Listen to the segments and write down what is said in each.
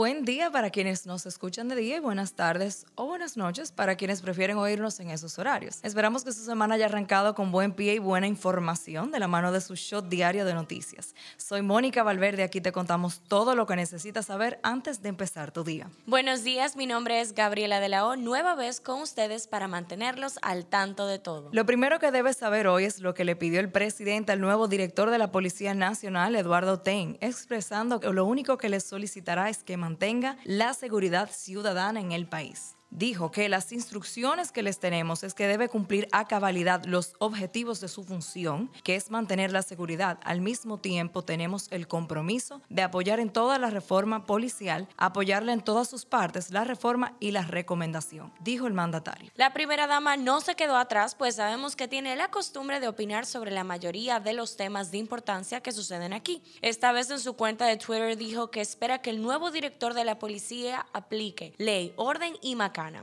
Buen día para quienes nos escuchan de día y buenas tardes o buenas noches para quienes prefieren oírnos en esos horarios. Esperamos que su semana haya arrancado con buen pie y buena información de la mano de su shot diario de noticias. Soy Mónica Valverde, aquí te contamos todo lo que necesitas saber antes de empezar tu día. Buenos días, mi nombre es Gabriela de la O, nueva vez con ustedes para mantenerlos al tanto de todo. Lo primero que debes saber hoy es lo que le pidió el presidente al nuevo director de la Policía Nacional, Eduardo Ten, expresando que lo único que le solicitará es que mantenga la seguridad ciudadana en el país dijo que las instrucciones que les tenemos es que debe cumplir a cabalidad los objetivos de su función, que es mantener la seguridad. Al mismo tiempo tenemos el compromiso de apoyar en toda la reforma policial, apoyarle en todas sus partes la reforma y la recomendación, dijo el mandatario. La primera dama no se quedó atrás, pues sabemos que tiene la costumbre de opinar sobre la mayoría de los temas de importancia que suceden aquí. Esta vez en su cuenta de Twitter dijo que espera que el nuevo director de la policía aplique ley, orden y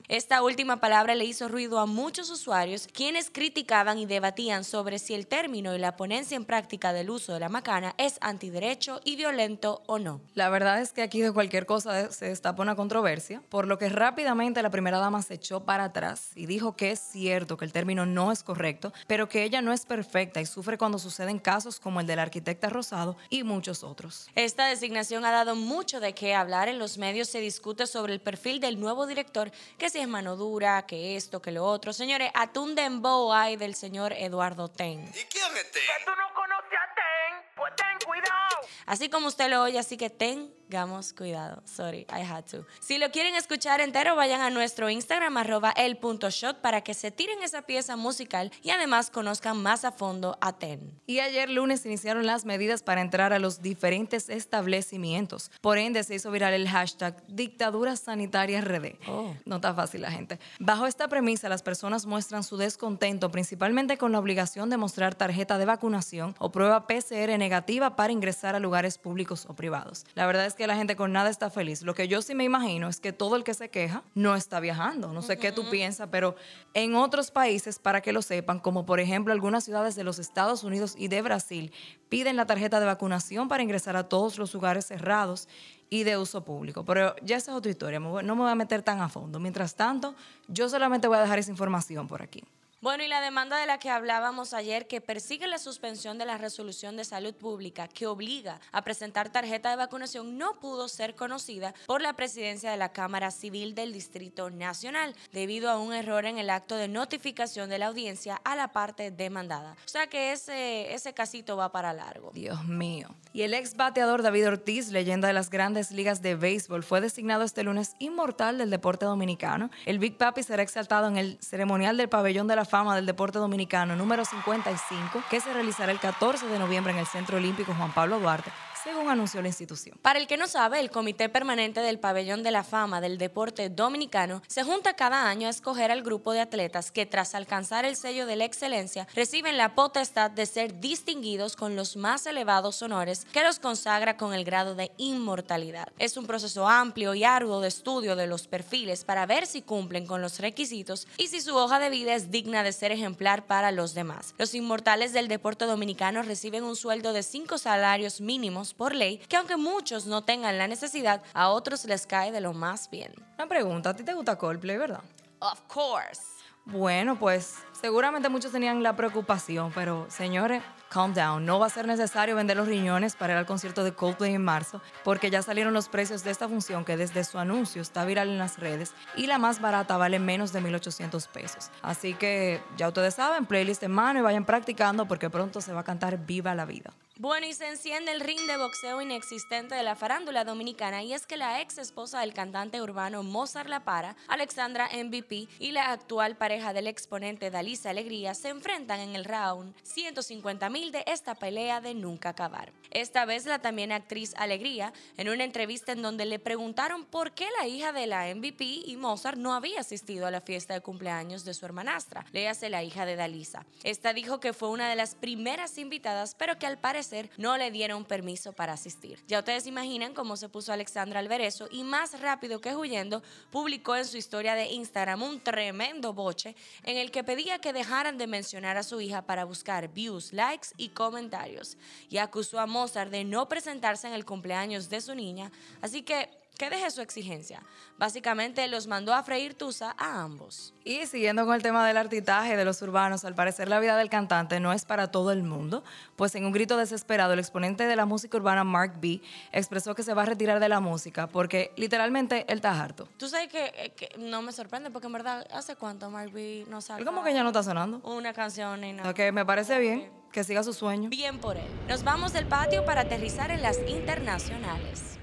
esta última palabra le hizo ruido a muchos usuarios quienes criticaban y debatían sobre si el término y la ponencia en práctica del uso de la macana es antiderecho y violento o no. La verdad es que aquí de cualquier cosa se destapa una controversia, por lo que rápidamente la primera dama se echó para atrás y dijo que es cierto que el término no es correcto, pero que ella no es perfecta y sufre cuando suceden casos como el de la arquitecta Rosado y muchos otros. Esta designación ha dado mucho de qué hablar. En los medios se discute sobre el perfil del nuevo director que si es mano dura, que esto, que lo otro. Señores, atún dembow hay del señor Eduardo Ten. ¿Y quién es Ten? tú no conoces a Ten, pues ten cuidado. Así como usted lo oye, así que ten Gamos, cuidado. Sorry, I had to. Si lo quieren escuchar entero, vayan a nuestro Instagram, arroba el.shot, para que se tiren esa pieza musical y además conozcan más a fondo a TEN. Y ayer lunes iniciaron las medidas para entrar a los diferentes establecimientos. Por ende, se hizo viral el hashtag Dictadura Sanitaria RD. Oh. No está fácil la gente. Bajo esta premisa, las personas muestran su descontento principalmente con la obligación de mostrar tarjeta de vacunación o prueba PCR negativa para ingresar a lugares públicos o privados. La verdad es que la gente con nada está feliz. Lo que yo sí me imagino es que todo el que se queja no está viajando. No sé qué tú piensas, pero en otros países, para que lo sepan, como por ejemplo algunas ciudades de los Estados Unidos y de Brasil, piden la tarjeta de vacunación para ingresar a todos los lugares cerrados y de uso público. Pero ya esa es otra historia, no me voy a meter tan a fondo. Mientras tanto, yo solamente voy a dejar esa información por aquí. Bueno, y la demanda de la que hablábamos ayer, que persigue la suspensión de la resolución de salud pública que obliga a presentar tarjeta de vacunación, no pudo ser conocida por la presidencia de la Cámara Civil del Distrito Nacional, debido a un error en el acto de notificación de la audiencia a la parte demandada. O sea que ese, ese casito va para largo. Dios mío. Y el ex bateador David Ortiz, leyenda de las grandes ligas de béisbol, fue designado este lunes inmortal del deporte dominicano. El Big Papi será exaltado en el ceremonial del pabellón de la Fama del Deporte Dominicano número 55, que se realizará el 14 de noviembre en el Centro Olímpico Juan Pablo Duarte según anunció la institución. Para el que no sabe, el Comité Permanente del Pabellón de la Fama del Deporte Dominicano se junta cada año a escoger al grupo de atletas que tras alcanzar el sello de la excelencia reciben la potestad de ser distinguidos con los más elevados honores que los consagra con el grado de inmortalidad. Es un proceso amplio y arduo de estudio de los perfiles para ver si cumplen con los requisitos y si su hoja de vida es digna de ser ejemplar para los demás. Los inmortales del deporte dominicano reciben un sueldo de cinco salarios mínimos por ley que aunque muchos no tengan la necesidad, a otros les cae de lo más bien. Una pregunta, ¿a ti te gusta Coldplay, verdad? Of course. Bueno, pues seguramente muchos tenían la preocupación, pero señores, calm down. No va a ser necesario vender los riñones para ir al concierto de Coldplay en marzo, porque ya salieron los precios de esta función que desde su anuncio está viral en las redes y la más barata vale menos de 1.800 pesos. Así que ya ustedes saben, playlist en mano y vayan practicando porque pronto se va a cantar Viva la Vida. Bueno, y se enciende el ring de boxeo inexistente de la farándula dominicana y es que la ex esposa del cantante urbano Mozart La Para, Alexandra MVP, y la actual pareja del exponente Dalisa Alegría se enfrentan en el round 150 mil de esta pelea de nunca acabar. Esta vez la también actriz Alegría, en una entrevista en donde le preguntaron por qué la hija de la MVP y Mozart no había asistido a la fiesta de cumpleaños de su hermanastra, léase la hija de Dalisa. Esta dijo que fue una de las primeras invitadas, pero que al parecer no le dieron permiso para asistir. Ya ustedes imaginan cómo se puso Alexandra Alberezo y más rápido que huyendo publicó en su historia de Instagram un tremendo boche en el que pedía que dejaran de mencionar a su hija para buscar views, likes y comentarios. Y acusó a Mozart de no presentarse en el cumpleaños de su niña, así que que deje su exigencia. Básicamente los mandó a freír tusa a ambos. Y siguiendo con el tema del artitaje de los urbanos, al parecer la vida del cantante no es para todo el mundo, pues en un grito desesperado el exponente de la música urbana Mark B expresó que se va a retirar de la música porque literalmente él está harto. Tú sabes que, eh, que no me sorprende porque en verdad, ¿hace cuánto Mark B no saca Él como que ya no está sonando. una canción O nada? que me parece bien que siga su sueño. Bien por él. Nos vamos del patio para aterrizar en las internacionales.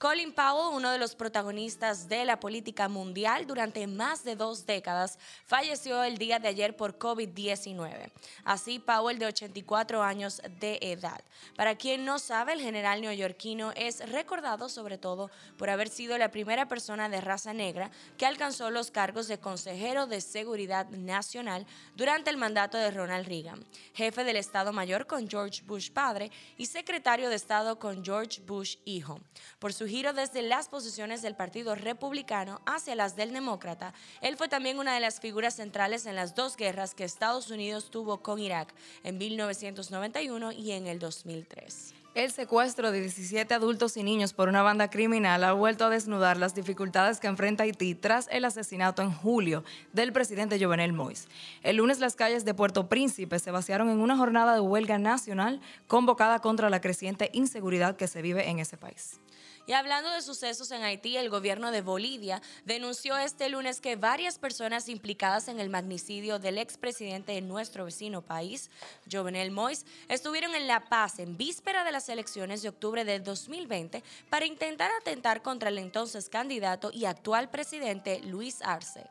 Colin Powell, uno de los protagonistas de la política mundial durante más de dos décadas, falleció el día de ayer por COVID-19. Así, Powell, de 84 años de edad. Para quien no sabe, el general neoyorquino es recordado sobre todo por haber sido la primera persona de raza negra que alcanzó los cargos de consejero de seguridad nacional durante el mandato de Ronald Reagan, jefe del Estado Mayor con George Bush padre y secretario de Estado con George Bush hijo. Por su giro desde las posiciones del Partido Republicano hacia las del Demócrata, él fue también una de las figuras centrales en las dos guerras que Estados Unidos tuvo con Irak en 1991 y en el 2003. El secuestro de 17 adultos y niños por una banda criminal ha vuelto a desnudar las dificultades que enfrenta Haití tras el asesinato en julio del presidente Jovenel Moïse. El lunes las calles de Puerto Príncipe se vaciaron en una jornada de huelga nacional convocada contra la creciente inseguridad que se vive en ese país. Y hablando de sucesos en Haití, el gobierno de Bolivia denunció este lunes que varias personas implicadas en el magnicidio del expresidente de nuestro vecino país, Jovenel Moïse, estuvieron en La Paz en víspera de las elecciones de octubre de 2020 para intentar atentar contra el entonces candidato y actual presidente Luis Arce.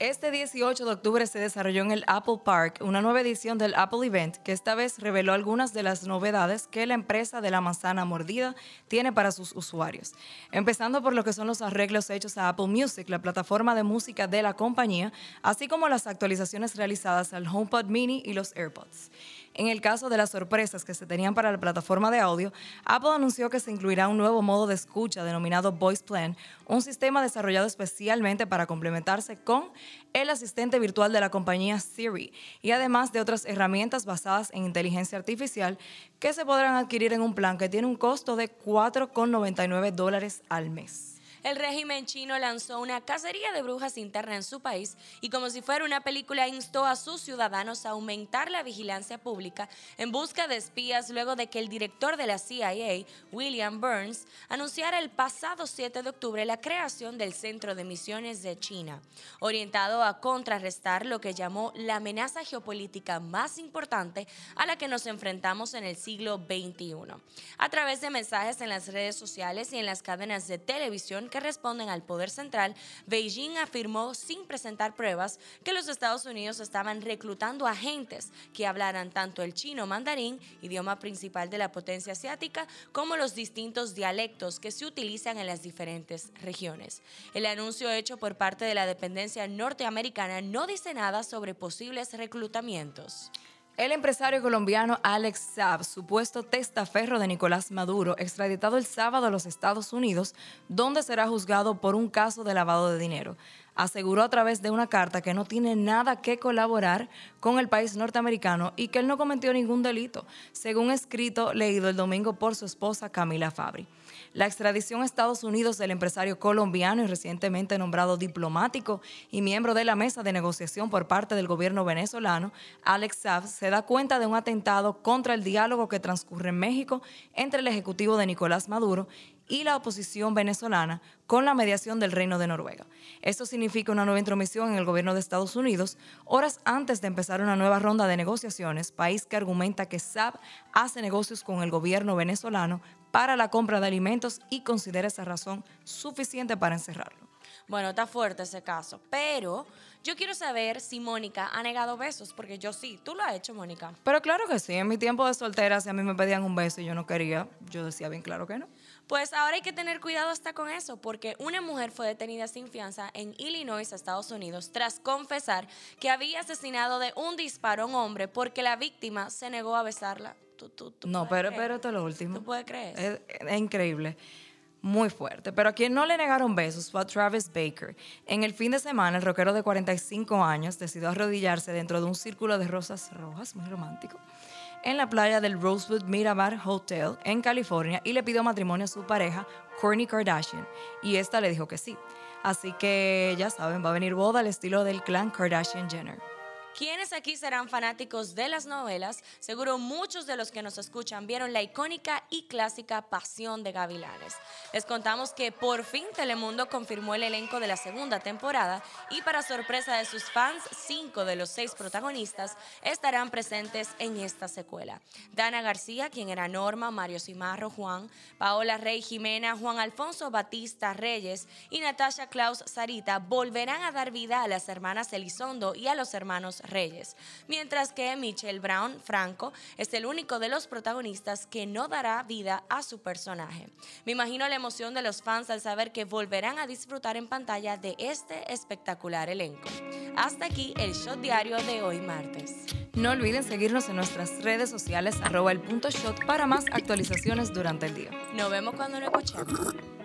Este 18 de octubre se desarrolló en el Apple Park una nueva edición del Apple Event que esta vez reveló algunas de las novedades que la empresa de la manzana mordida tiene para sus usuarios. Empezando por lo que son los arreglos hechos a Apple Music, la plataforma de música de la compañía, así como las actualizaciones realizadas al HomePod Mini y los AirPods. En el caso de las sorpresas que se tenían para la plataforma de audio, Apple anunció que se incluirá un nuevo modo de escucha denominado Voice Plan, un sistema desarrollado especialmente para complementarse con el asistente virtual de la compañía Siri y además de otras herramientas basadas en inteligencia artificial que se podrán adquirir en un plan que tiene un costo de 4,99 dólares al mes. El régimen chino lanzó una cacería de brujas interna en su país y como si fuera una película instó a sus ciudadanos a aumentar la vigilancia pública en busca de espías luego de que el director de la CIA, William Burns, anunciara el pasado 7 de octubre la creación del Centro de Misiones de China, orientado a contrarrestar lo que llamó la amenaza geopolítica más importante a la que nos enfrentamos en el siglo XXI. A través de mensajes en las redes sociales y en las cadenas de televisión que responden al poder central, Beijing afirmó sin presentar pruebas que los Estados Unidos estaban reclutando agentes que hablaran tanto el chino mandarín, idioma principal de la potencia asiática, como los distintos dialectos que se utilizan en las diferentes regiones. El anuncio hecho por parte de la dependencia norteamericana no dice nada sobre posibles reclutamientos. El empresario colombiano Alex Saab, supuesto testaferro de Nicolás Maduro, extraditado el sábado a los Estados Unidos, donde será juzgado por un caso de lavado de dinero. Aseguró a través de una carta que no tiene nada que colaborar con el país norteamericano y que él no cometió ningún delito, según escrito leído el domingo por su esposa Camila Fabri. La extradición a Estados Unidos del empresario colombiano y recientemente nombrado diplomático y miembro de la mesa de negociación por parte del gobierno venezolano, Alex Saab, se da cuenta de un atentado contra el diálogo que transcurre en México entre el ejecutivo de Nicolás Maduro y la oposición venezolana con la mediación del Reino de Noruega. Esto significa una nueva intromisión en el gobierno de Estados Unidos horas antes de empezar una nueva ronda de negociaciones, país que argumenta que Saab hace negocios con el gobierno venezolano para la compra de alimentos y considera esa razón suficiente para encerrarlo. Bueno, está fuerte ese caso, pero yo quiero saber si Mónica ha negado besos, porque yo sí, tú lo has hecho, Mónica. Pero claro que sí, en mi tiempo de soltera, si a mí me pedían un beso y yo no quería, yo decía bien claro que no. Pues ahora hay que tener cuidado hasta con eso, porque una mujer fue detenida sin fianza en Illinois, Estados Unidos, tras confesar que había asesinado de un disparo a un hombre porque la víctima se negó a besarla. Tú- tú- tú No, pero, creer. pero esto es lo último. ¿Tú puedes creer? Es, es increíble. Muy fuerte. Pero a quien no le negaron besos fue a Travis Baker. En el fin de semana, el rockero de 45 años decidió arrodillarse dentro de un círculo de rosas rojas, muy romántico, en la playa del Rosewood Miramar Hotel en California y le pidió matrimonio a su pareja, Kourtney Kardashian, y esta le dijo que sí. Así que ya saben, va a venir boda al estilo del clan Kardashian Jenner. ¿Quiénes aquí serán fanáticos de las novelas? Seguro muchos de los que nos escuchan vieron la icónica y clásica Pasión de Gavilanes. Les contamos que por fin Telemundo confirmó el elenco de la segunda temporada y para sorpresa de sus fans, cinco de los seis protagonistas estarán presentes en esta secuela. Dana García, quien era Norma, Mario Cimarro, Juan, Paola Rey Jimena, Juan Alfonso Batista Reyes y Natasha Klaus Sarita volverán a dar vida a las hermanas Elizondo y a los hermanos Reyes, mientras que Michelle Brown Franco es el único de los protagonistas que no dará vida a su personaje. Me imagino la emoción de los fans al saber que volverán a disfrutar en pantalla de este espectacular elenco. Hasta aquí el show diario de hoy martes. No olviden seguirnos en nuestras redes sociales arroba el punto shot para más actualizaciones durante el día. Nos vemos cuando nos escuchemos.